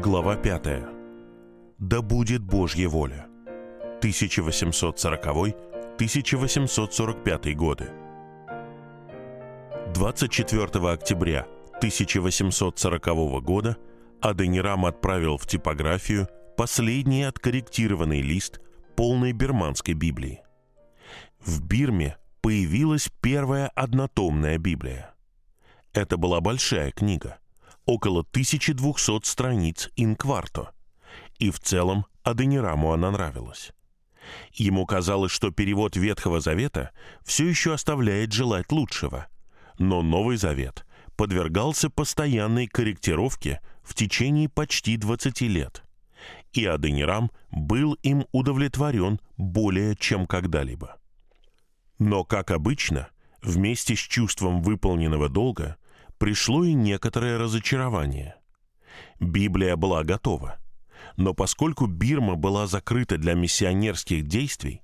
Глава 5. Да будет Божья воля. 1840-1845 годы. 24 октября 1840 года Аденирам отправил в типографию последний откорректированный лист полной бирманской Библии. В Бирме появилась первая однотомная Библия. Это была большая книга, около 1200 страниц инкварто, и в целом Аденираму она нравилась. Ему казалось, что перевод Ветхого Завета все еще оставляет желать лучшего, но Новый Завет подвергался постоянной корректировке в течение почти 20 лет, и Аденирам был им удовлетворен более чем когда-либо. Но, как обычно, вместе с чувством выполненного долга пришло и некоторое разочарование. Библия была готова, но поскольку Бирма была закрыта для миссионерских действий,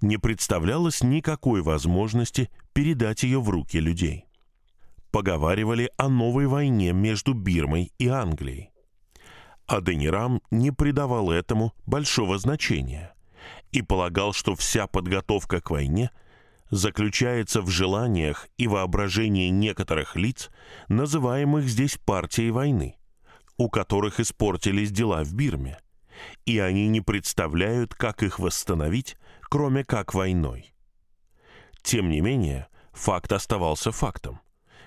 не представлялось никакой возможности передать ее в руки людей. Поговаривали о новой войне между Бирмой и Англией. Аденирам не придавал этому большого значения и полагал, что вся подготовка к войне – заключается в желаниях и воображении некоторых лиц, называемых здесь партией войны, у которых испортились дела в Бирме, и они не представляют, как их восстановить, кроме как войной. Тем не менее, факт оставался фактом.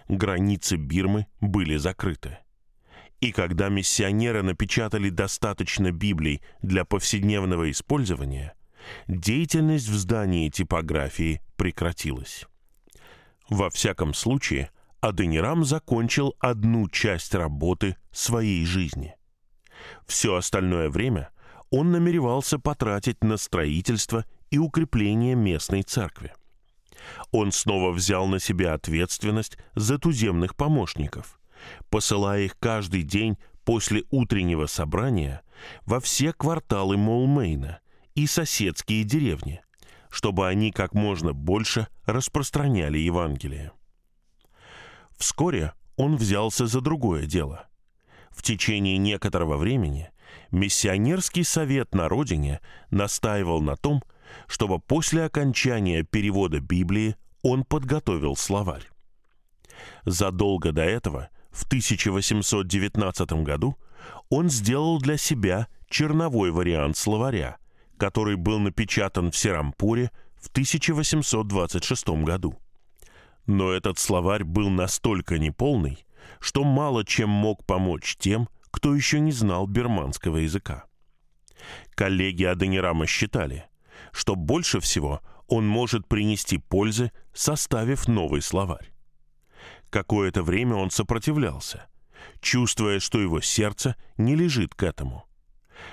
Границы Бирмы были закрыты. И когда миссионеры напечатали достаточно Библий для повседневного использования – деятельность в здании типографии прекратилась. Во всяком случае, Аденирам закончил одну часть работы своей жизни. Все остальное время он намеревался потратить на строительство и укрепление местной церкви. Он снова взял на себя ответственность за туземных помощников, посылая их каждый день после утреннего собрания во все кварталы Молмейна и соседские деревни, чтобы они как можно больше распространяли Евангелие. Вскоре он взялся за другое дело. В течение некоторого времени миссионерский совет на родине настаивал на том, чтобы после окончания перевода Библии он подготовил словарь. Задолго до этого, в 1819 году, он сделал для себя черновой вариант словаря, который был напечатан в Серампуре в 1826 году. Но этот словарь был настолько неполный, что мало чем мог помочь тем, кто еще не знал берманского языка. Коллеги Аденирама считали, что больше всего он может принести пользы, составив новый словарь. Какое-то время он сопротивлялся, чувствуя, что его сердце не лежит к этому –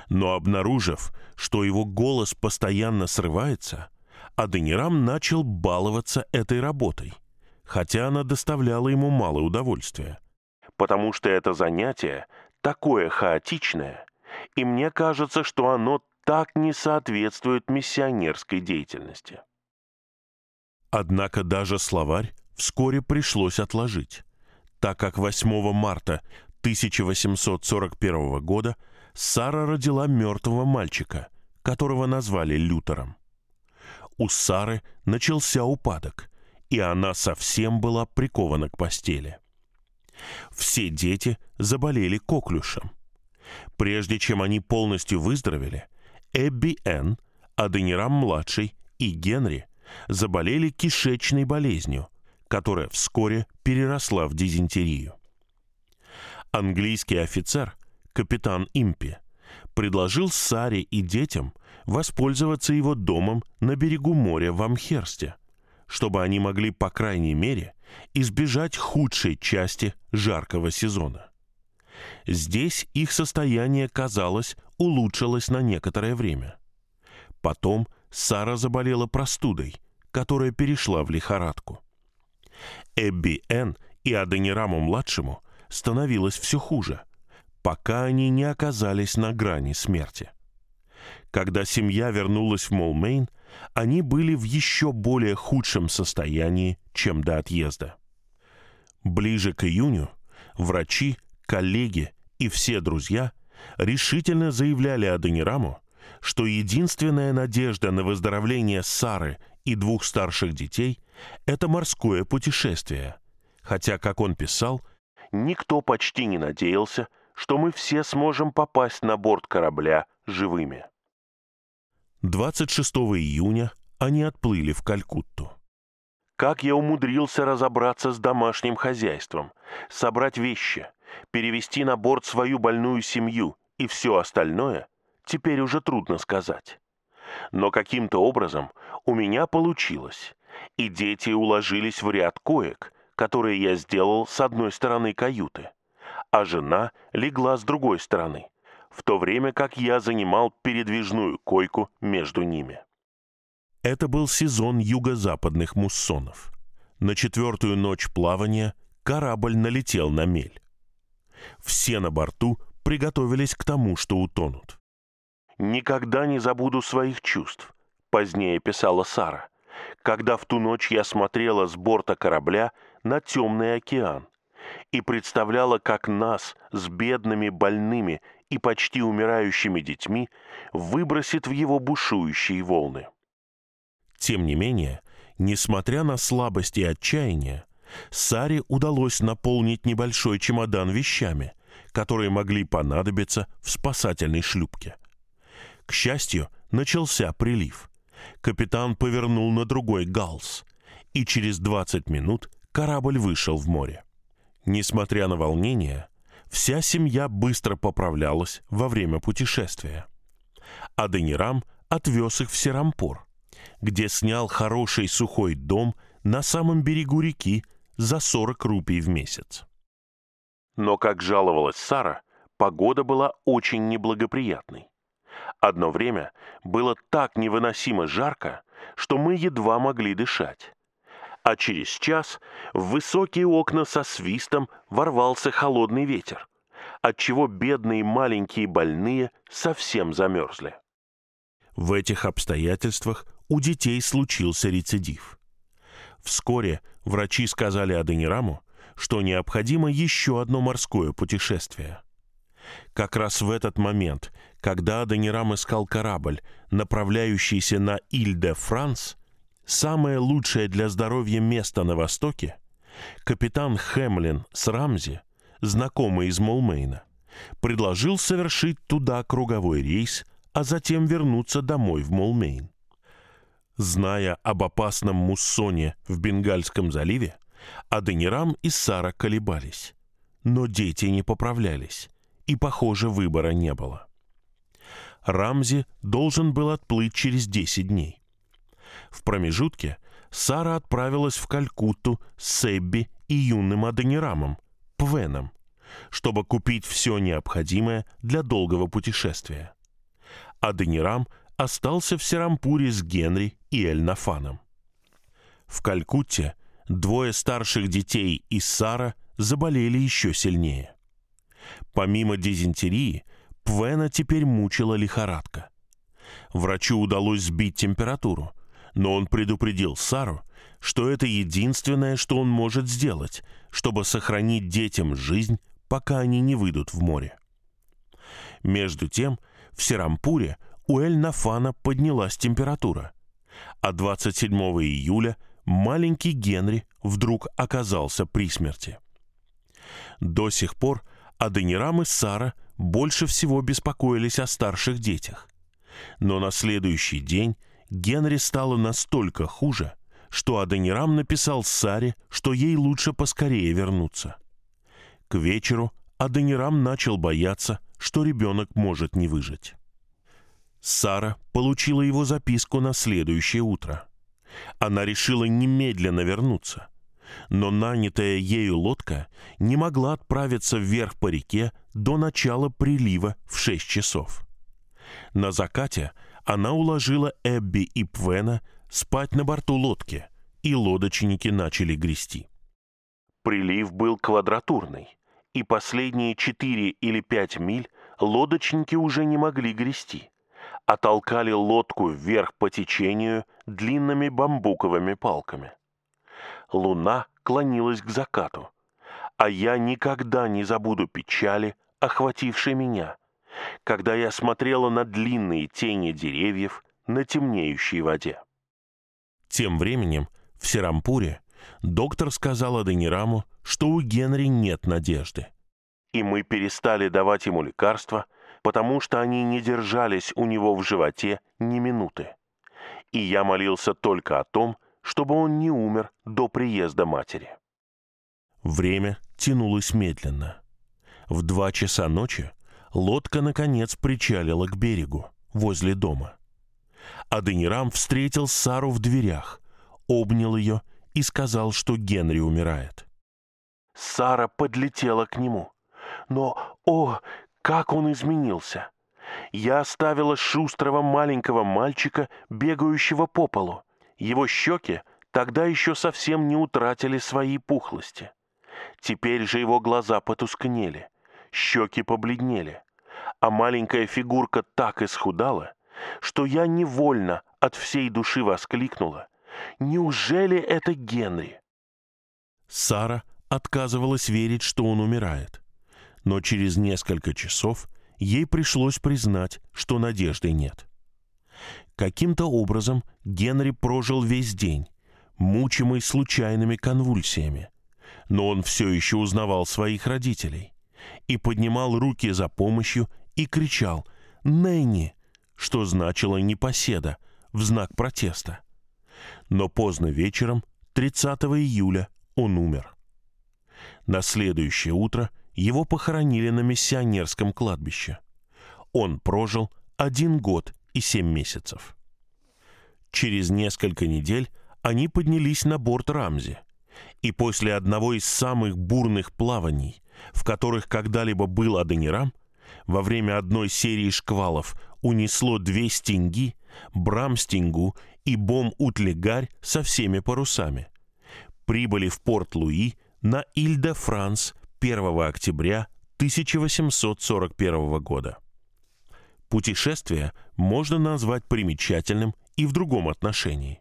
но обнаружив, что его голос постоянно срывается, Аденирам начал баловаться этой работой, хотя она доставляла ему мало удовольствия. Потому что это занятие такое хаотичное, и мне кажется, что оно так не соответствует миссионерской деятельности. Однако даже словарь вскоре пришлось отложить, так как 8 марта 1841 года – Сара родила мертвого мальчика, которого назвали Лютером. У Сары начался упадок, и она совсем была прикована к постели. Все дети заболели коклюшем. Прежде чем они полностью выздоровели, Эбби Н, Аденирам-младший и Генри заболели кишечной болезнью, которая вскоре переросла в дизентерию. Английский офицер капитан Импи, предложил Саре и детям воспользоваться его домом на берегу моря в Амхерсте, чтобы они могли, по крайней мере, избежать худшей части жаркого сезона. Здесь их состояние, казалось, улучшилось на некоторое время. Потом Сара заболела простудой, которая перешла в лихорадку. Эбби Н и Аденираму-младшему становилось все хуже – пока они не оказались на грани смерти. Когда семья вернулась в Молмейн, они были в еще более худшем состоянии, чем до отъезда. Ближе к июню врачи, коллеги и все друзья решительно заявляли Адонираму, что единственная надежда на выздоровление Сары и двух старших детей – это морское путешествие. Хотя, как он писал, никто почти не надеялся, что мы все сможем попасть на борт корабля живыми. 26 июня они отплыли в Калькутту. Как я умудрился разобраться с домашним хозяйством, собрать вещи, перевести на борт свою больную семью и все остальное, теперь уже трудно сказать. Но каким-то образом у меня получилось, и дети уложились в ряд коек, которые я сделал с одной стороны каюты, а жена легла с другой стороны, в то время как я занимал передвижную койку между ними. Это был сезон юго-западных муссонов. На четвертую ночь плавания корабль налетел на мель. Все на борту приготовились к тому, что утонут. «Никогда не забуду своих чувств», — позднее писала Сара, «когда в ту ночь я смотрела с борта корабля на темный океан и представляла, как нас с бедными, больными и почти умирающими детьми выбросит в его бушующие волны. Тем не менее, несмотря на слабость и отчаяние, Саре удалось наполнить небольшой чемодан вещами, которые могли понадобиться в спасательной шлюпке. К счастью, начался прилив. Капитан повернул на другой галс, и через 20 минут корабль вышел в море. Несмотря на волнение, вся семья быстро поправлялась во время путешествия. Аденирам отвез их в Серампур, где снял хороший сухой дом на самом берегу реки за 40 рупий в месяц. Но, как жаловалась Сара, погода была очень неблагоприятной. Одно время было так невыносимо жарко, что мы едва могли дышать. А через час в высокие окна со свистом ворвался холодный ветер, отчего бедные маленькие больные совсем замерзли. В этих обстоятельствах у детей случился рецидив. Вскоре врачи сказали Аденираму, что необходимо еще одно морское путешествие. Как раз в этот момент, когда Аденирам искал корабль, направляющийся на Иль-де-Франс, самое лучшее для здоровья место на Востоке, капитан Хемлин с Рамзи, знакомый из Молмейна, предложил совершить туда круговой рейс, а затем вернуться домой в Молмейн. Зная об опасном муссоне в Бенгальском заливе, Адонирам и Сара колебались. Но дети не поправлялись, и, похоже, выбора не было. Рамзи должен был отплыть через 10 дней. В промежутке Сара отправилась в Калькутту с Эбби и юным Аденирамом, Пвеном, чтобы купить все необходимое для долгого путешествия. Аденирам остался в Серампуре с Генри и Эльнафаном. В Калькутте двое старших детей и Сара заболели еще сильнее. Помимо дизентерии, Пвена теперь мучила лихорадка. Врачу удалось сбить температуру, но он предупредил Сару, что это единственное, что он может сделать, чтобы сохранить детям жизнь, пока они не выйдут в море. Между тем, в Серампуре у Эль-Нафана поднялась температура, а 27 июля маленький Генри вдруг оказался при смерти. До сих пор Аденирам и Сара больше всего беспокоились о старших детях. Но на следующий день Генри стало настолько хуже, что Аденирам написал Саре, что ей лучше поскорее вернуться. К вечеру Аденирам начал бояться, что ребенок может не выжить. Сара получила его записку на следующее утро. Она решила немедленно вернуться. Но нанятая ею лодка не могла отправиться вверх по реке до начала прилива в 6 часов. На закате она уложила Эбби и Пвена спать на борту лодки, и лодочники начали грести. Прилив был квадратурный, и последние четыре или пять миль лодочники уже не могли грести а толкали лодку вверх по течению длинными бамбуковыми палками. Луна клонилась к закату, а я никогда не забуду печали, охватившей меня, когда я смотрела на длинные тени деревьев на темнеющей воде. Тем временем в Серампуре доктор сказал Аденираму, что у Генри нет надежды. И мы перестали давать ему лекарства, потому что они не держались у него в животе ни минуты. И я молился только о том, чтобы он не умер до приезда матери. Время тянулось медленно. В два часа ночи лодка, наконец, причалила к берегу, возле дома. Аденирам встретил Сару в дверях, обнял ее и сказал, что Генри умирает. Сара подлетела к нему. Но, о, как он изменился! Я оставила шустрого маленького мальчика, бегающего по полу. Его щеки тогда еще совсем не утратили свои пухлости. Теперь же его глаза потускнели, щеки побледнели, а маленькая фигурка так исхудала, что я невольно от всей души воскликнула. «Неужели это Генри?» Сара отказывалась верить, что он умирает. Но через несколько часов ей пришлось признать, что надежды нет. Каким-то образом Генри прожил весь день, мучимый случайными конвульсиями. Но он все еще узнавал своих родителей и поднимал руки за помощью и кричал «Нэнни!», что значило «непоседа» в знак протеста. Но поздно вечером, 30 июля, он умер. На следующее утро его похоронили на миссионерском кладбище. Он прожил один год и семь месяцев. Через несколько недель они поднялись на борт Рамзи, и после одного из самых бурных плаваний, в которых когда-либо был Аденирам, во время одной серии шквалов унесло две стенги, Брамстингу и Бом-Утлегарь со всеми парусами. Прибыли в порт Луи на Иль-де-Франс 1 октября 1841 года. Путешествие можно назвать примечательным и в другом отношении.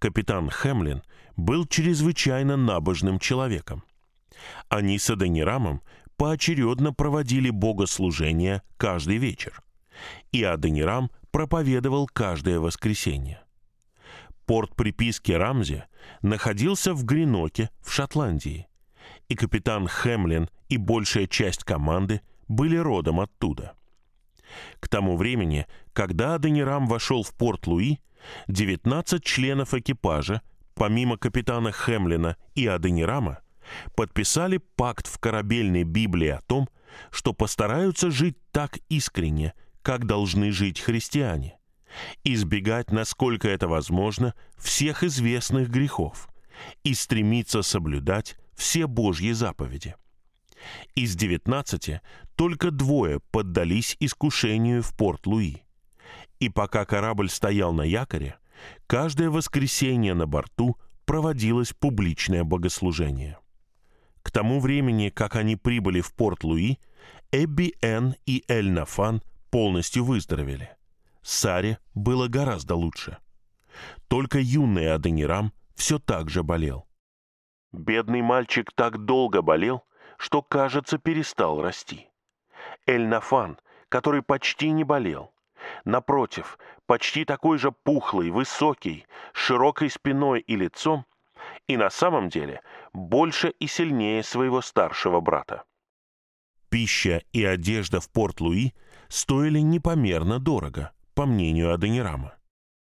Капитан Хемлин был чрезвычайно набожным человеком. Они с Аденирамом поочередно проводили богослужения каждый вечер, и Аденирам проповедовал каждое воскресенье. Порт приписки Рамзи находился в Греноке в Шотландии, и капитан Хемлин и большая часть команды были родом оттуда. К тому времени, когда Аденирам вошел в порт Луи, 19 членов экипажа, помимо капитана Хемлина и Аденирама, подписали пакт в корабельной Библии о том, что постараются жить так искренне, как должны жить христиане, избегать, насколько это возможно, всех известных грехов и стремиться соблюдать все Божьи заповеди. Из девятнадцати только двое поддались искушению в Порт-Луи. И пока корабль стоял на якоре, каждое воскресенье на борту проводилось публичное богослужение. К тому времени, как они прибыли в Порт-Луи, Эбби Н и Эль Нафан полностью выздоровели. Саре было гораздо лучше. Только юный Аденирам все так же болел. Бедный мальчик так долго болел, что, кажется, перестал расти. Эль-Нафан, который почти не болел, напротив, почти такой же пухлый, высокий, широкой спиной и лицом, и на самом деле больше и сильнее своего старшего брата. Пища и одежда в Порт-Луи стоили непомерно дорого, по мнению Аденирама.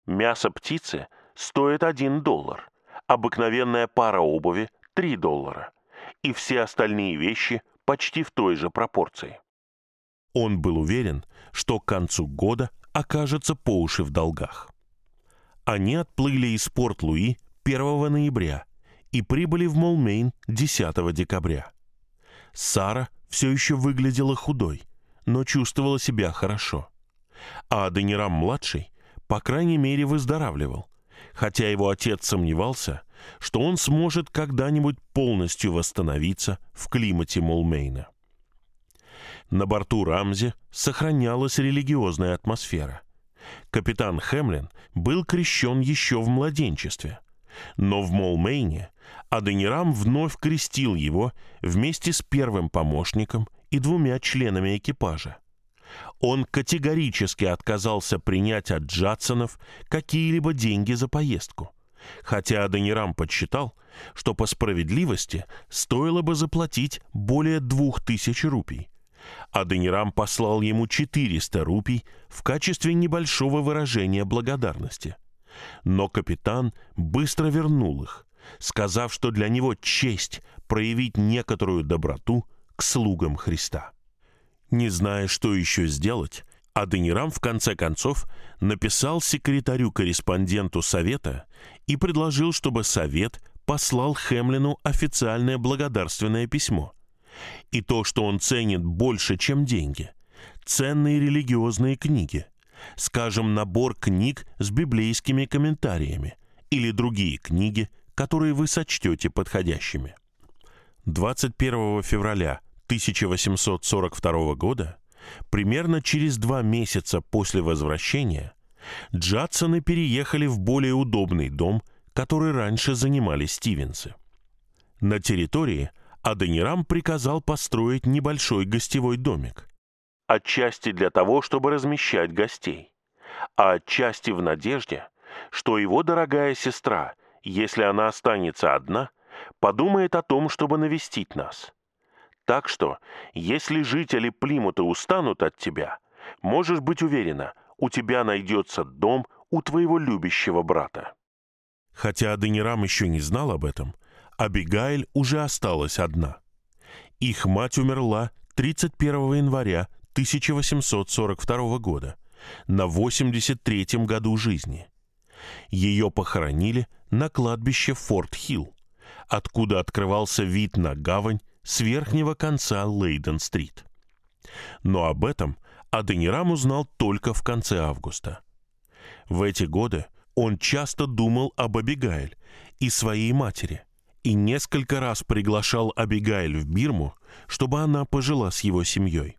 Мясо птицы стоит один доллар, обыкновенная пара обуви – 3 доллара, и все остальные вещи почти в той же пропорции. Он был уверен, что к концу года окажется по уши в долгах. Они отплыли из Порт-Луи 1 ноября и прибыли в Молмейн 10 декабря. Сара все еще выглядела худой, но чувствовала себя хорошо. А Адонирам-младший, по крайней мере, выздоравливал, хотя его отец сомневался, что он сможет когда-нибудь полностью восстановиться в климате Молмейна. На борту Рамзи сохранялась религиозная атмосфера. Капитан Хемлин был крещен еще в младенчестве, но в Молмейне Аденирам вновь крестил его вместе с первым помощником и двумя членами экипажа. Он категорически отказался принять от Джадсонов какие-либо деньги за поездку, хотя Аденирам подсчитал, что по справедливости стоило бы заплатить более двух тысяч рупий. Аденирам послал ему 400 рупий в качестве небольшого выражения благодарности. Но капитан быстро вернул их, сказав, что для него честь проявить некоторую доброту к слугам Христа. Не зная, что еще сделать, Аденирам в конце концов написал секретарю-корреспонденту Совета и предложил, чтобы Совет послал Хемлину официальное благодарственное письмо. И то, что он ценит больше, чем деньги, ценные религиозные книги, скажем, набор книг с библейскими комментариями или другие книги, которые вы сочтете подходящими. 21 февраля 1842 года, примерно через два месяца после возвращения, Джадсоны переехали в более удобный дом, который раньше занимали стивенсы. На территории Аденирам приказал построить небольшой гостевой домик. Отчасти для того, чтобы размещать гостей, а отчасти в надежде, что его дорогая сестра, если она останется одна, подумает о том, чтобы навестить нас – так что, если жители Плимута устанут от тебя, можешь быть уверена, у тебя найдется дом у твоего любящего брата. Хотя Аденирам еще не знал об этом, Абигайль уже осталась одна. Их мать умерла 31 января 1842 года, на 83-м году жизни. Ее похоронили на кладбище Форт-Хилл, откуда открывался вид на гавань с верхнего конца Лейден-стрит. Но об этом Аденирам узнал только в конце августа. В эти годы он часто думал об Абигайль и своей матери и несколько раз приглашал Абигайль в Бирму, чтобы она пожила с его семьей.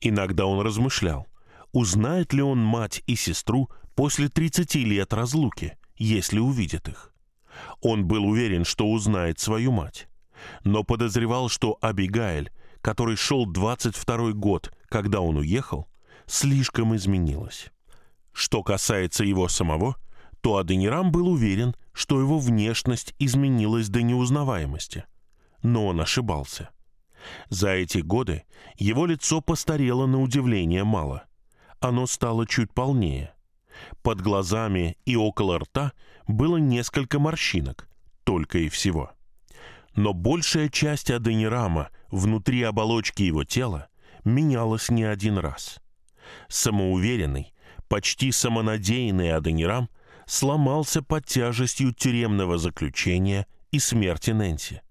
Иногда он размышлял, узнает ли он мать и сестру после 30 лет разлуки, если увидит их. Он был уверен, что узнает свою мать но подозревал, что Абигайль, который шел 22 год, когда он уехал, слишком изменилась. Что касается его самого, то Аденирам был уверен, что его внешность изменилась до неузнаваемости. Но он ошибался. За эти годы его лицо постарело на удивление мало. Оно стало чуть полнее. Под глазами и около рта было несколько морщинок, только и всего но большая часть аденирама внутри оболочки его тела менялась не один раз. Самоуверенный, почти самонадеянный аденирам сломался под тяжестью тюремного заключения и смерти Нэнси.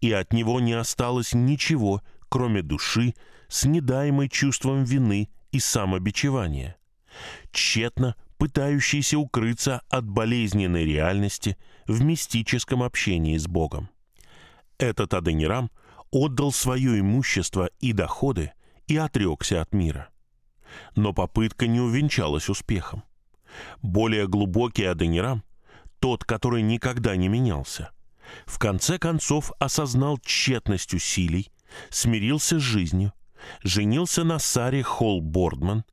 И от него не осталось ничего, кроме души, с недаемой чувством вины и самобичевания, тщетно пытающийся укрыться от болезненной реальности в мистическом общении с Богом. Этот Аденирам отдал свое имущество и доходы и отрекся от мира. Но попытка не увенчалась успехом. Более глубокий Аденирам, тот, который никогда не менялся, в конце концов осознал тщетность усилий, смирился с жизнью, женился на Саре Холл Бордман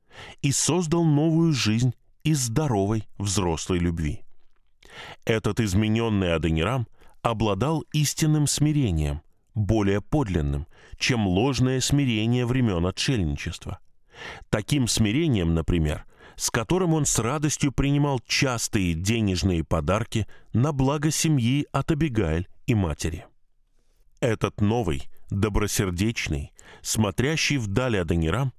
и создал новую жизнь из здоровой взрослой любви. Этот измененный Аденирам обладал истинным смирением, более подлинным, чем ложное смирение времен отшельничества. Таким смирением, например, с которым он с радостью принимал частые денежные подарки на благо семьи от Абигайль и матери. Этот новый, добросердечный, смотрящий вдаль Адонирам,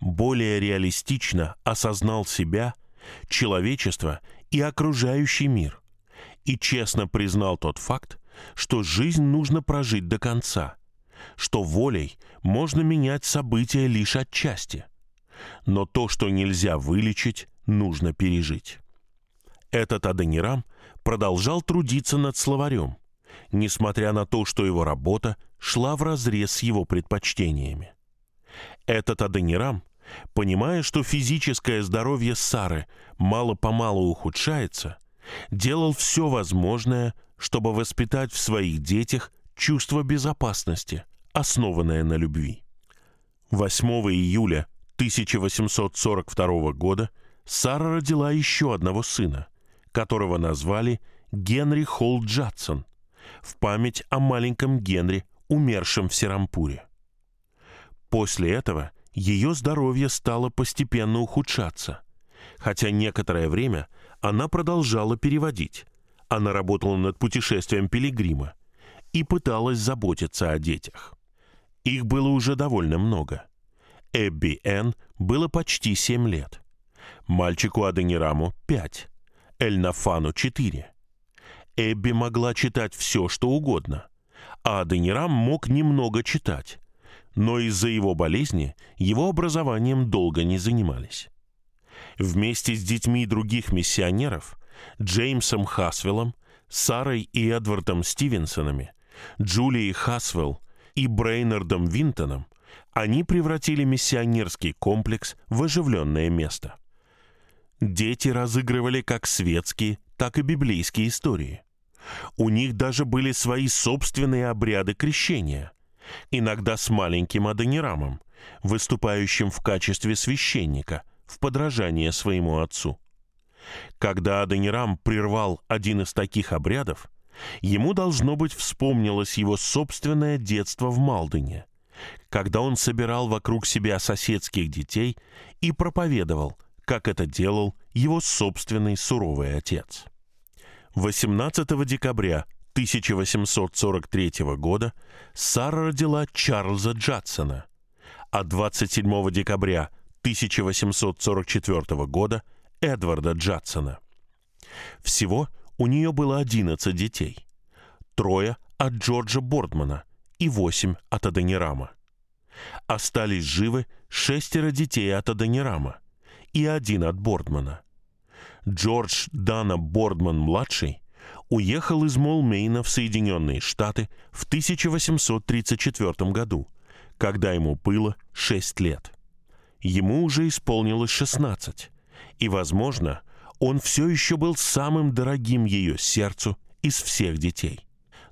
более реалистично осознал себя, человечество и окружающий мир, и честно признал тот факт, что жизнь нужно прожить до конца, что волей можно менять события лишь отчасти, но то, что нельзя вылечить, нужно пережить. Этот Аденирам продолжал трудиться над словарем, несмотря на то, что его работа шла вразрез с его предпочтениями. Этот Аденирам, понимая, что физическое здоровье Сары мало-помалу ухудшается, делал все возможное, чтобы воспитать в своих детях чувство безопасности, основанное на любви. 8 июля 1842 года Сара родила еще одного сына, которого назвали Генри Холл Джадсон в память о маленьком Генри, умершем в Серампуре. После этого ее здоровье стало постепенно ухудшаться, хотя некоторое время она продолжала переводить. Она работала над путешествием пилигрима и пыталась заботиться о детях. Их было уже довольно много. Эбби Н. было почти семь лет. Мальчику Аденираму — пять. Эльнафану — четыре. Эбби могла читать все, что угодно, а Аденирам мог немного читать, но из-за его болезни его образованием долго не занимались. Вместе с детьми других миссионеров, Джеймсом Хасвеллом, Сарой и Эдвардом Стивенсонами, Джулией Хасвелл и Брейнардом Винтоном, они превратили миссионерский комплекс в оживленное место. Дети разыгрывали как светские, так и библейские истории. У них даже были свои собственные обряды крещения, иногда с маленьким Адонирамом, выступающим в качестве священника в подражание своему отцу. Когда Адонирам прервал один из таких обрядов, ему, должно быть, вспомнилось его собственное детство в Малдене, когда он собирал вокруг себя соседских детей и проповедовал, как это делал его собственный суровый отец. 18 декабря 1843 года Сара родила Чарльза Джадсона, а 27 декабря 1844 года Эдварда Джадсона. Всего у нее было 11 детей. Трое от Джорджа Бордмана и восемь от Адонирама. Остались живы шестеро детей от Адонирама и один от Бордмана. Джордж Дана Бордман-младший уехал из Молмейна в Соединенные Штаты в 1834 году, когда ему было 6 лет. Ему уже исполнилось 16, и, возможно, он все еще был самым дорогим ее сердцу из всех детей.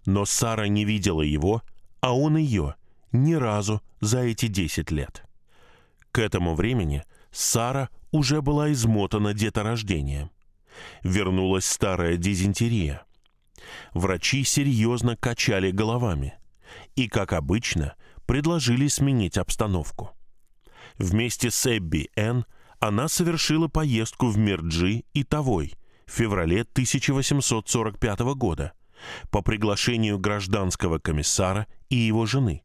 Но Сара не видела его, а он ее, ни разу за эти 10 лет. К этому времени Сара уже была измотана деторождением. Вернулась старая дизентерия. Врачи серьезно качали головами и, как обычно, предложили сменить обстановку. Вместе с Эбби Н. она совершила поездку в Мирджи и Тавой в феврале 1845 года по приглашению гражданского комиссара и его жены,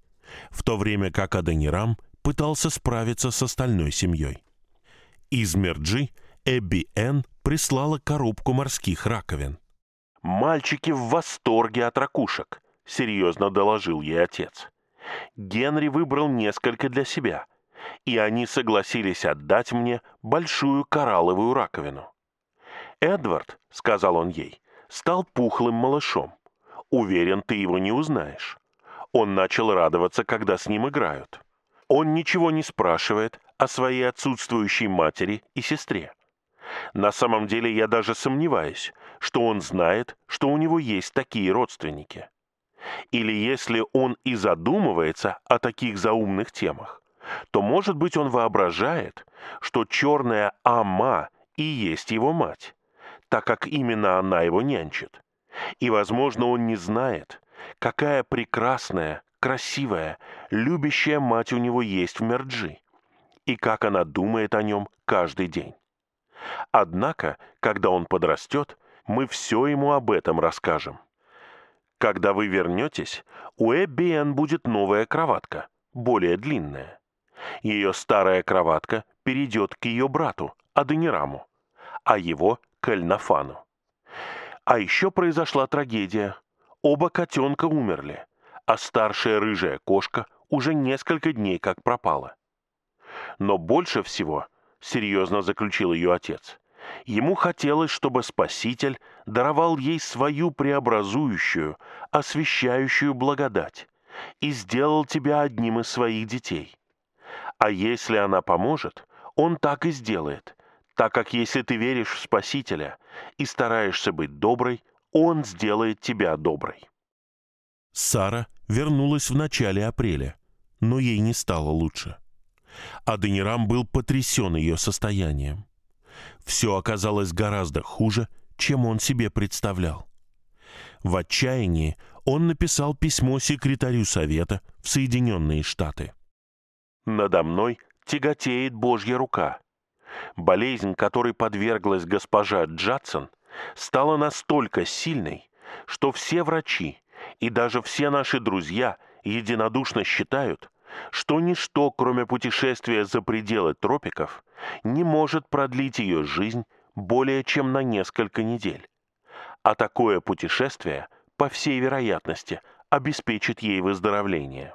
в то время как Аденирам пытался справиться с остальной семьей. Из Мерджи Эбби Н. прислала коробку морских раковин. «Мальчики в восторге от ракушек», — серьезно доложил ей отец. Генри выбрал несколько для себя, и они согласились отдать мне большую коралловую раковину. «Эдвард», — сказал он ей, — стал пухлым малышом. Уверен, ты его не узнаешь. Он начал радоваться, когда с ним играют. Он ничего не спрашивает о своей отсутствующей матери и сестре. На самом деле я даже сомневаюсь, что он знает, что у него есть такие родственники. Или если он и задумывается о таких заумных темах, то, может быть, он воображает, что черная Ама и есть его мать, так как именно она его нянчит. И, возможно, он не знает, какая прекрасная, красивая, любящая мать у него есть в Мерджи, и как она думает о нем каждый день. Однако, когда он подрастет, мы все ему об этом расскажем. Когда вы вернетесь, у Эбби Энн будет новая кроватка, более длинная. Ее старая кроватка перейдет к ее брату, Аденираму, а его — к Эльнафану. А еще произошла трагедия. Оба котенка умерли, а старшая рыжая кошка уже несколько дней как пропала. Но больше всего, серьезно заключил ее отец, ему хотелось, чтобы Спаситель даровал ей свою преобразующую, освящающую благодать и сделал тебя одним из своих детей. А если она поможет, он так и сделает, так как если ты веришь в Спасителя и стараешься быть доброй, он сделает тебя доброй. Сара вернулась в начале апреля, но ей не стало лучше. Аденирам был потрясен ее состоянием. Все оказалось гораздо хуже, чем он себе представлял. В отчаянии он написал письмо секретарю Совета в Соединенные Штаты. «Надо мной тяготеет Божья рука. Болезнь, которой подверглась госпожа Джадсон, стала настолько сильной, что все врачи и даже все наши друзья единодушно считают, что ничто, кроме путешествия за пределы тропиков, не может продлить ее жизнь более чем на несколько недель. А такое путешествие, по всей вероятности, обеспечит ей выздоровление.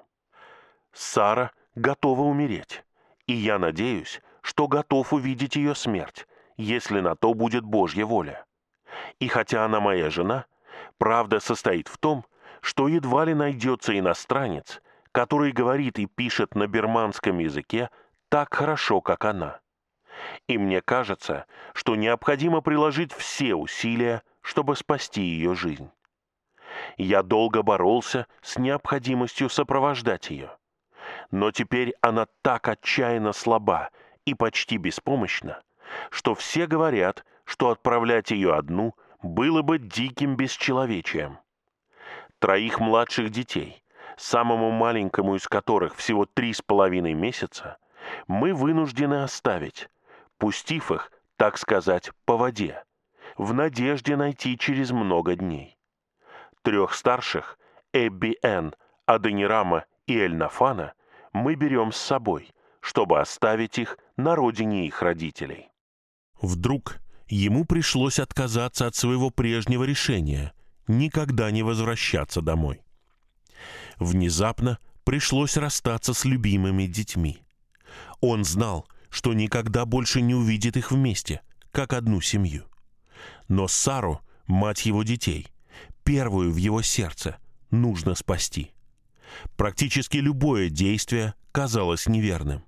Сара готова умереть, и я надеюсь, что готов увидеть ее смерть, если на то будет Божья воля. И хотя она моя жена, правда состоит в том, что едва ли найдется иностранец, который говорит и пишет на берманском языке так хорошо, как она. И мне кажется, что необходимо приложить все усилия, чтобы спасти ее жизнь. Я долго боролся с необходимостью сопровождать ее. Но теперь она так отчаянно слаба и почти беспомощна, что все говорят, что отправлять ее одну было бы диким бесчеловечием. Троих младших детей, самому маленькому из которых всего три с половиной месяца, мы вынуждены оставить, пустив их, так сказать, по воде, в надежде найти через много дней. Трех старших, Эбби Н, Аденирама и Эльнафана, мы берем с собой, чтобы оставить их на родине их родителей. Вдруг ему пришлось отказаться от своего прежнего решения никогда не возвращаться домой. Внезапно пришлось расстаться с любимыми детьми. Он знал, что никогда больше не увидит их вместе, как одну семью. Но Сару, мать его детей, первую в его сердце, нужно спасти. Практически любое действие казалось неверным.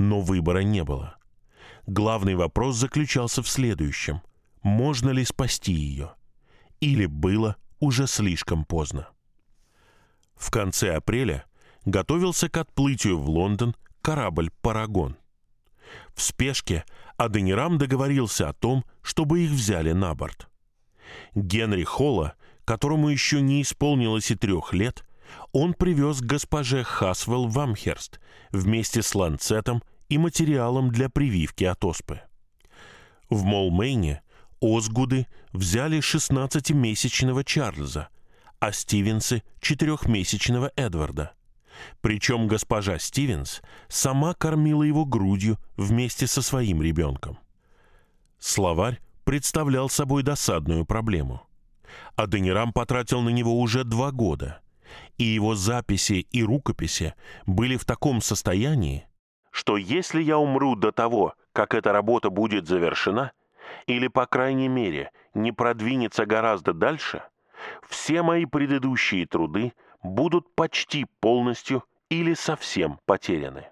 Но выбора не было. Главный вопрос заключался в следующем. Можно ли спасти ее? Или было уже слишком поздно? В конце апреля готовился к отплытию в Лондон корабль «Парагон». В спешке Аденирам договорился о том, чтобы их взяли на борт. Генри Холла, которому еще не исполнилось и трех лет, он привез госпоже Хасвелл в Амхерст вместе с ланцетом и материалом для прививки от оспы. В Молмейне Озгуды взяли 16-месячного Чарльза, а Стивенсы – четырехмесячного Эдварда. Причем госпожа Стивенс сама кормила его грудью вместе со своим ребенком. Словарь представлял собой досадную проблему. Аденирам потратил на него уже два года, и его записи и рукописи были в таком состоянии, что если я умру до того, как эта работа будет завершена, или, по крайней мере, не продвинется гораздо дальше, все мои предыдущие труды будут почти полностью или совсем потеряны.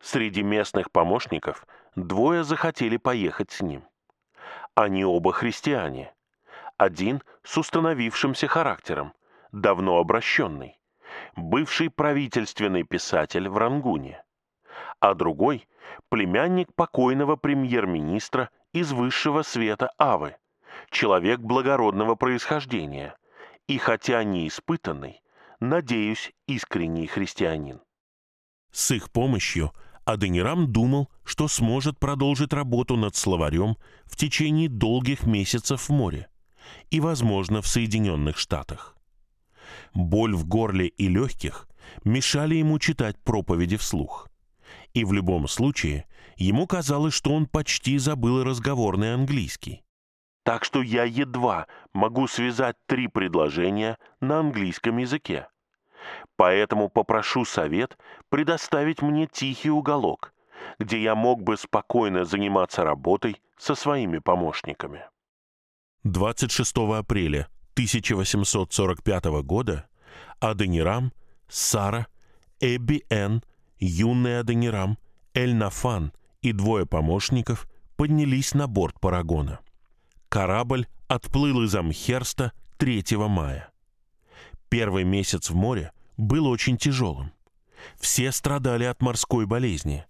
Среди местных помощников двое захотели поехать с ним. Они оба христиане. Один с установившимся характером, давно обращенный, бывший правительственный писатель в Рангуне, а другой – племянник покойного премьер-министра из высшего света Авы, человек благородного происхождения и, хотя не испытанный, надеюсь, искренний христианин. С их помощью Аденирам думал, что сможет продолжить работу над словарем в течение долгих месяцев в море и, возможно, в Соединенных Штатах. Боль в горле и легких мешали ему читать проповеди вслух. И в любом случае ему казалось, что он почти забыл разговорный английский. Так что я едва могу связать три предложения на английском языке. Поэтому попрошу совет предоставить мне тихий уголок, где я мог бы спокойно заниматься работой со своими помощниками. 26 апреля 1845 года Аденирам, Сара, Эбби Н, юный Аденирам, Эль-Нафан и двое помощников поднялись на борт Парагона. Корабль отплыл из Амхерста 3 мая. Первый месяц в море был очень тяжелым. Все страдали от морской болезни,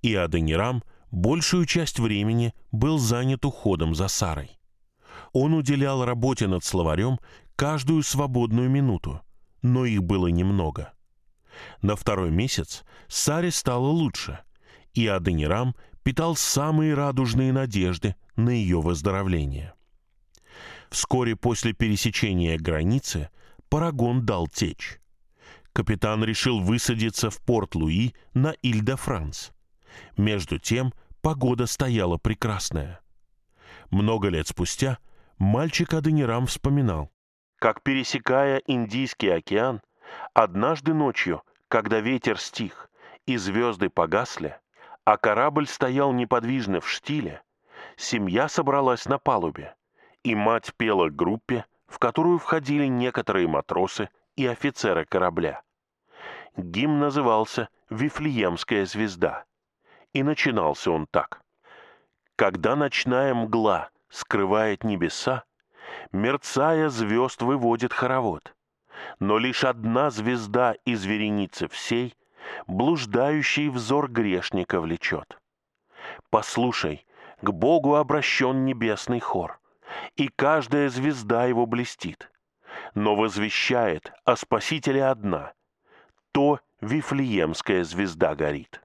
и Аденирам большую часть времени был занят уходом за Сарой. Он уделял работе над словарем каждую свободную минуту, но их было немного. На второй месяц Саре стало лучше, и Аденирам питал самые радужные надежды на ее выздоровление. Вскоре после пересечения границы Парагон дал течь. Капитан решил высадиться в Порт-Луи на Иль-де-Франс. Между тем погода стояла прекрасная. Много лет спустя мальчик Аденирам вспоминал, как, пересекая Индийский океан, однажды ночью, когда ветер стих и звезды погасли, а корабль стоял неподвижно в штиле, семья собралась на палубе, и мать пела группе, в которую входили некоторые матросы и офицеры корабля. Гимн назывался «Вифлеемская звезда», и начинался он так. «Когда ночная мгла скрывает небеса, мерцая звезд выводит хоровод, но лишь одна звезда из вереницы всей блуждающий взор грешника влечет. Послушай, к Богу обращен небесный хор, и каждая звезда его блестит, но возвещает о Спасителе одна, то Вифлеемская звезда горит.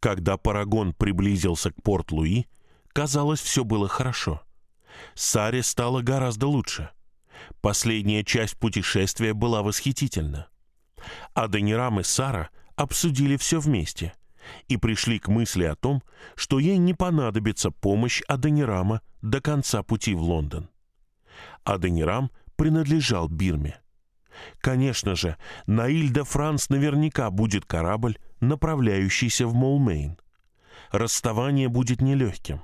Когда Парагон приблизился к Порт-Луи, казалось, все было хорошо. Саре стало гораздо лучше. Последняя часть путешествия была восхитительна. Аденирам и Сара обсудили все вместе и пришли к мысли о том, что ей не понадобится помощь Аденирама до конца пути в Лондон. Аденирам принадлежал Бирме. Конечно же, на Иль-де-Франс наверняка будет корабль, направляющийся в Молмейн. Расставание будет нелегким.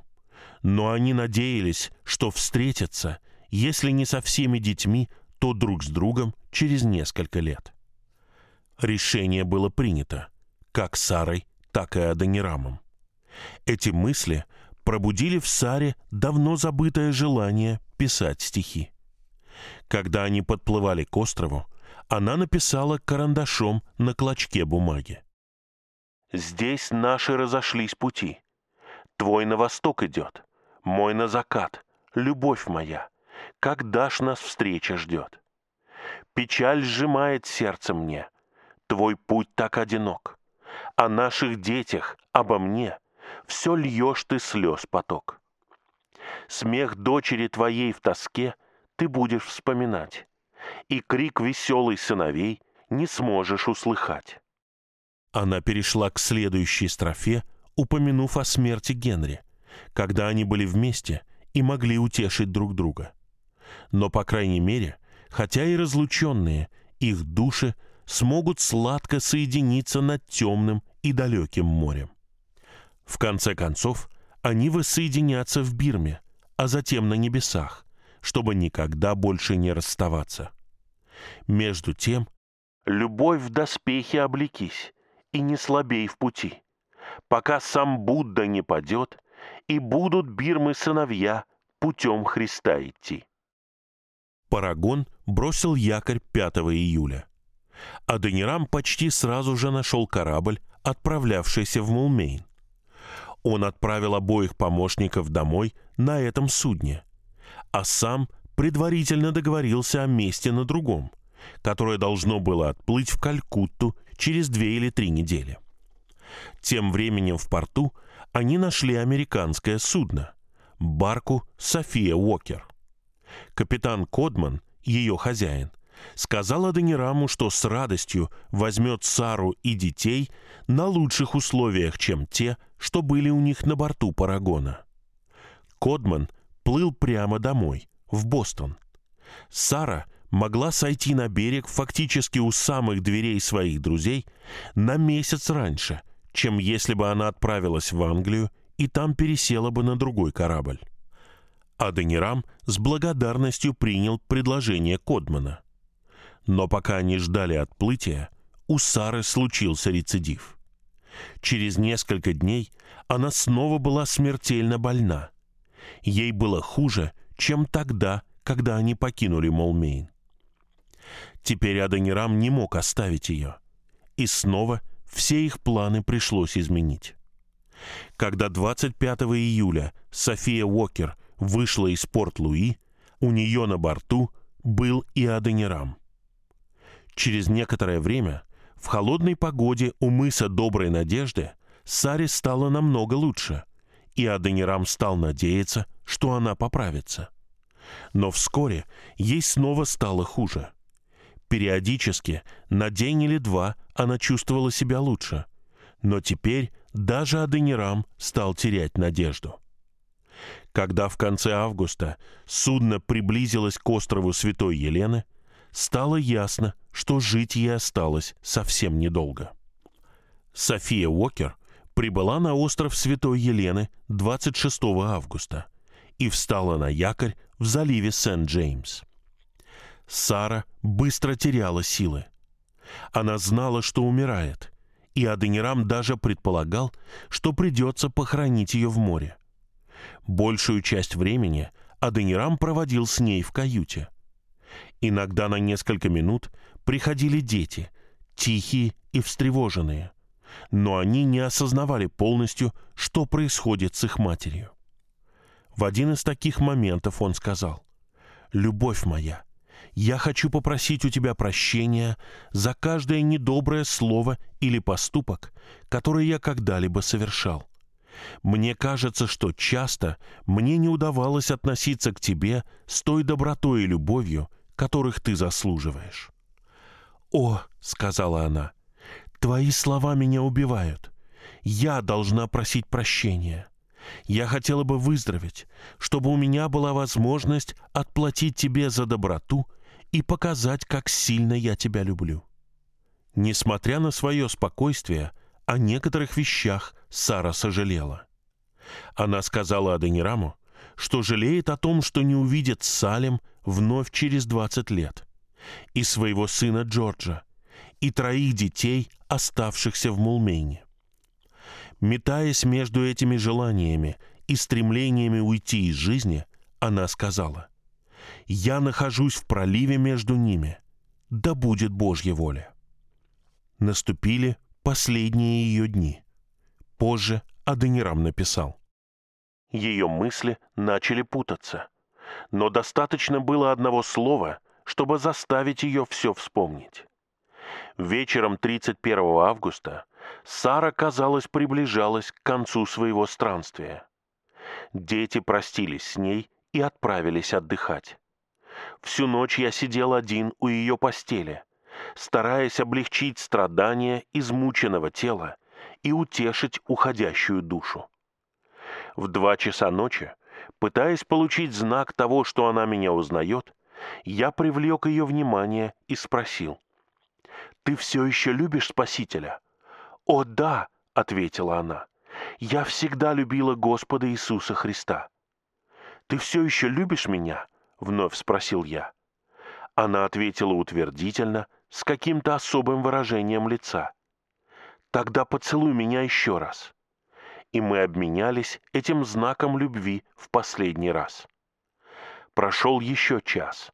Но они надеялись, что встретятся, если не со всеми детьми, то друг с другом через несколько лет. Решение было принято, как Сарой, так и Адонирамом. Эти мысли пробудили в Саре давно забытое желание писать стихи. Когда они подплывали к острову, она написала карандашом на клочке бумаги. «Здесь наши разошлись пути. Твой на восток идет, мой на закат, любовь моя. Когда ж нас встреча ждет? Печаль сжимает сердце мне, твой путь так одинок. О наших детях, обо мне, все льешь ты слез поток. Смех дочери твоей в тоске ты будешь вспоминать, и крик веселый сыновей не сможешь услыхать. Она перешла к следующей строфе, упомянув о смерти Генри, когда они были вместе и могли утешить друг друга. Но, по крайней мере, хотя и разлученные, их души смогут сладко соединиться над темным и далеким морем. В конце концов, они воссоединятся в Бирме, а затем на небесах, чтобы никогда больше не расставаться. Между тем, любовь в доспехе облекись и не слабей в пути, пока сам Будда не падет, и будут Бирмы сыновья путем Христа идти. Парагон бросил якорь 5 июля. Аденирам почти сразу же нашел корабль, отправлявшийся в Мулмейн. Он отправил обоих помощников домой на этом судне, а сам предварительно договорился о месте на другом, которое должно было отплыть в Калькутту через две или три недели. Тем временем в порту они нашли американское судно – барку «София Уокер». Капитан Кодман, ее хозяин, сказал Аденираму, что с радостью возьмет Сару и детей на лучших условиях, чем те, что были у них на борту Парагона. Кодман плыл прямо домой, в Бостон. Сара могла сойти на берег фактически у самых дверей своих друзей на месяц раньше, чем если бы она отправилась в Англию и там пересела бы на другой корабль. Аденирам с благодарностью принял предложение Кодмана. Но пока они ждали отплытия, у Сары случился рецидив. Через несколько дней она снова была смертельно больна. Ей было хуже, чем тогда, когда они покинули Молмейн. Теперь Аденирам не мог оставить ее. И снова все их планы пришлось изменить. Когда 25 июля София Уокер вышла из Порт-Луи, у нее на борту был и Аденирам. Через некоторое время в холодной погоде у мыса Доброй Надежды Саре стало намного лучше, и Аденирам стал надеяться, что она поправится. Но вскоре ей снова стало хуже. Периодически, на день или два, она чувствовала себя лучше, но теперь даже Аденирам стал терять надежду. Когда в конце августа судно приблизилось к острову Святой Елены, стало ясно, что жить ей осталось совсем недолго. София Уокер прибыла на остров Святой Елены 26 августа и встала на якорь в заливе Сент-Джеймс. Сара быстро теряла силы. Она знала, что умирает, и Аденирам даже предполагал, что придется похоронить ее в море. Большую часть времени Аденирам проводил с ней в каюте. Иногда на несколько минут приходили дети, тихие и встревоженные – но они не осознавали полностью, что происходит с их матерью. В один из таких моментов он сказал, «Любовь моя, я хочу попросить у тебя прощения за каждое недоброе слово или поступок, который я когда-либо совершал. Мне кажется, что часто мне не удавалось относиться к тебе с той добротой и любовью, которых ты заслуживаешь». «О», — сказала она, Твои слова меня убивают. Я должна просить прощения. Я хотела бы выздороветь, чтобы у меня была возможность отплатить тебе за доброту и показать, как сильно я тебя люблю. Несмотря на свое спокойствие, о некоторых вещах Сара сожалела. Она сказала Аденираму, что жалеет о том, что не увидит Салем вновь через 20 лет, и своего сына Джорджа, и троих детей, оставшихся в Мулмейне. Метаясь между этими желаниями и стремлениями уйти из жизни, она сказала, «Я нахожусь в проливе между ними, да будет Божья воля». Наступили последние ее дни. Позже Аденирам написал, «Ее мысли начали путаться, но достаточно было одного слова, чтобы заставить ее все вспомнить. Вечером 31 августа Сара, казалось, приближалась к концу своего странствия. Дети простились с ней и отправились отдыхать. Всю ночь я сидел один у ее постели, стараясь облегчить страдания измученного тела и утешить уходящую душу. В два часа ночи, пытаясь получить знак того, что она меня узнает, я привлек ее внимание и спросил — ты все еще любишь Спасителя?» «О, да!» — ответила она. «Я всегда любила Господа Иисуса Христа». «Ты все еще любишь меня?» — вновь спросил я. Она ответила утвердительно, с каким-то особым выражением лица. «Тогда поцелуй меня еще раз». И мы обменялись этим знаком любви в последний раз. Прошел еще час.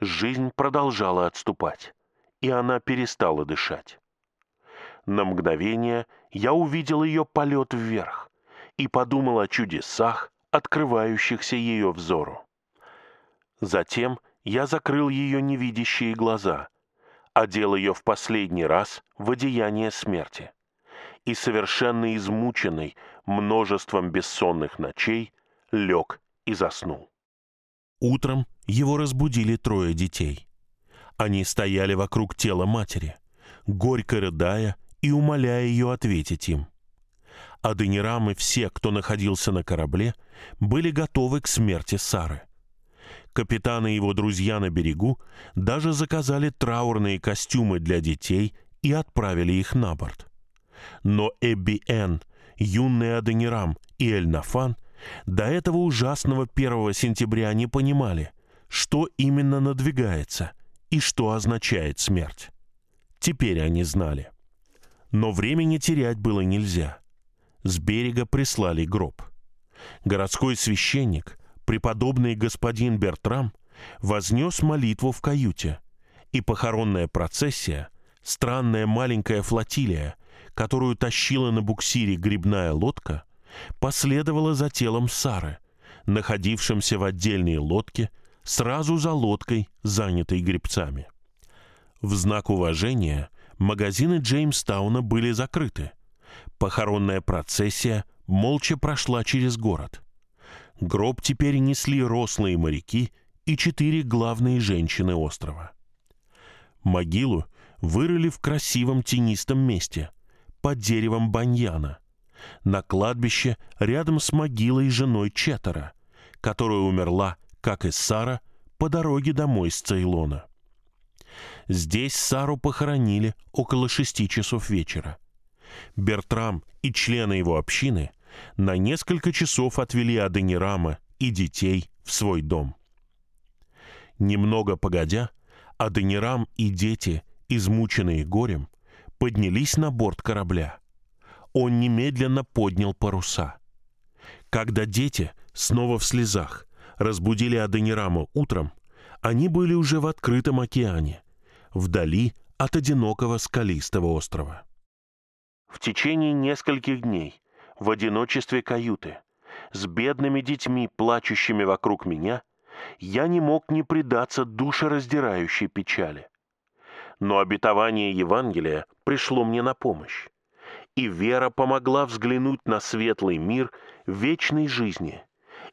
Жизнь продолжала отступать и она перестала дышать. На мгновение я увидел ее полет вверх и подумал о чудесах, открывающихся ее взору. Затем я закрыл ее невидящие глаза, одел ее в последний раз в одеяние смерти и, совершенно измученный множеством бессонных ночей, лег и заснул. Утром его разбудили трое детей. Они стояли вокруг тела матери, горько рыдая и умоляя ее ответить им. Аденирам и все, кто находился на корабле, были готовы к смерти Сары. Капитан и его друзья на берегу даже заказали траурные костюмы для детей и отправили их на борт. Но Эбби Эн, юный Аденирам и Эль-Нафан до этого ужасного 1 сентября не понимали, что именно надвигается и что означает смерть. Теперь они знали. Но времени терять было нельзя. С берега прислали гроб. Городской священник, преподобный господин Бертрам, вознес молитву в каюте, и похоронная процессия, странная маленькая флотилия, которую тащила на буксире грибная лодка, последовала за телом Сары, находившимся в отдельной лодке сразу за лодкой, занятой грибцами. В знак уважения магазины Джеймстауна были закрыты. Похоронная процессия молча прошла через город. Гроб теперь несли рослые моряки и четыре главные женщины острова. Могилу вырыли в красивом тенистом месте, под деревом баньяна, на кладбище рядом с могилой женой Четтера, которая умерла, как и Сара, по дороге домой с Цейлона. Здесь Сару похоронили около шести часов вечера. Бертрам и члены его общины на несколько часов отвели Аденирама и детей в свой дом. Немного погодя, Аденирам и дети, измученные горем, поднялись на борт корабля. Он немедленно поднял паруса. Когда дети, снова в слезах, разбудили Аденирама утром, они были уже в открытом океане, вдали от одинокого скалистого острова. В течение нескольких дней, в одиночестве каюты, с бедными детьми, плачущими вокруг меня, я не мог не предаться душераздирающей печали. Но обетование Евангелия пришло мне на помощь, и вера помогла взглянуть на светлый мир вечной жизни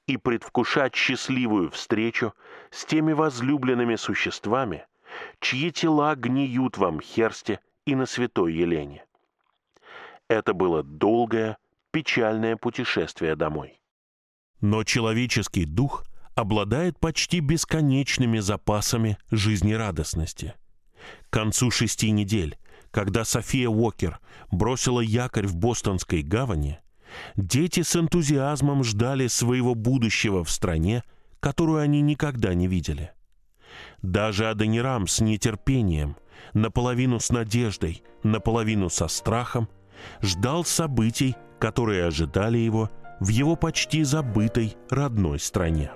и предвкушать счастливую встречу с теми возлюбленными существами, чьи тела гниют в Амхерсте и на Святой Елене. Это было долгое, печальное путешествие домой. Но человеческий дух обладает почти бесконечными запасами жизнерадостности. К концу шести недель, когда София Уокер бросила якорь в Бостонской гавани, дети с энтузиазмом ждали своего будущего в стране, которую они никогда не видели. Даже Адонирам с нетерпением, наполовину с надеждой, наполовину со страхом, ждал событий, которые ожидали его в его почти забытой родной стране.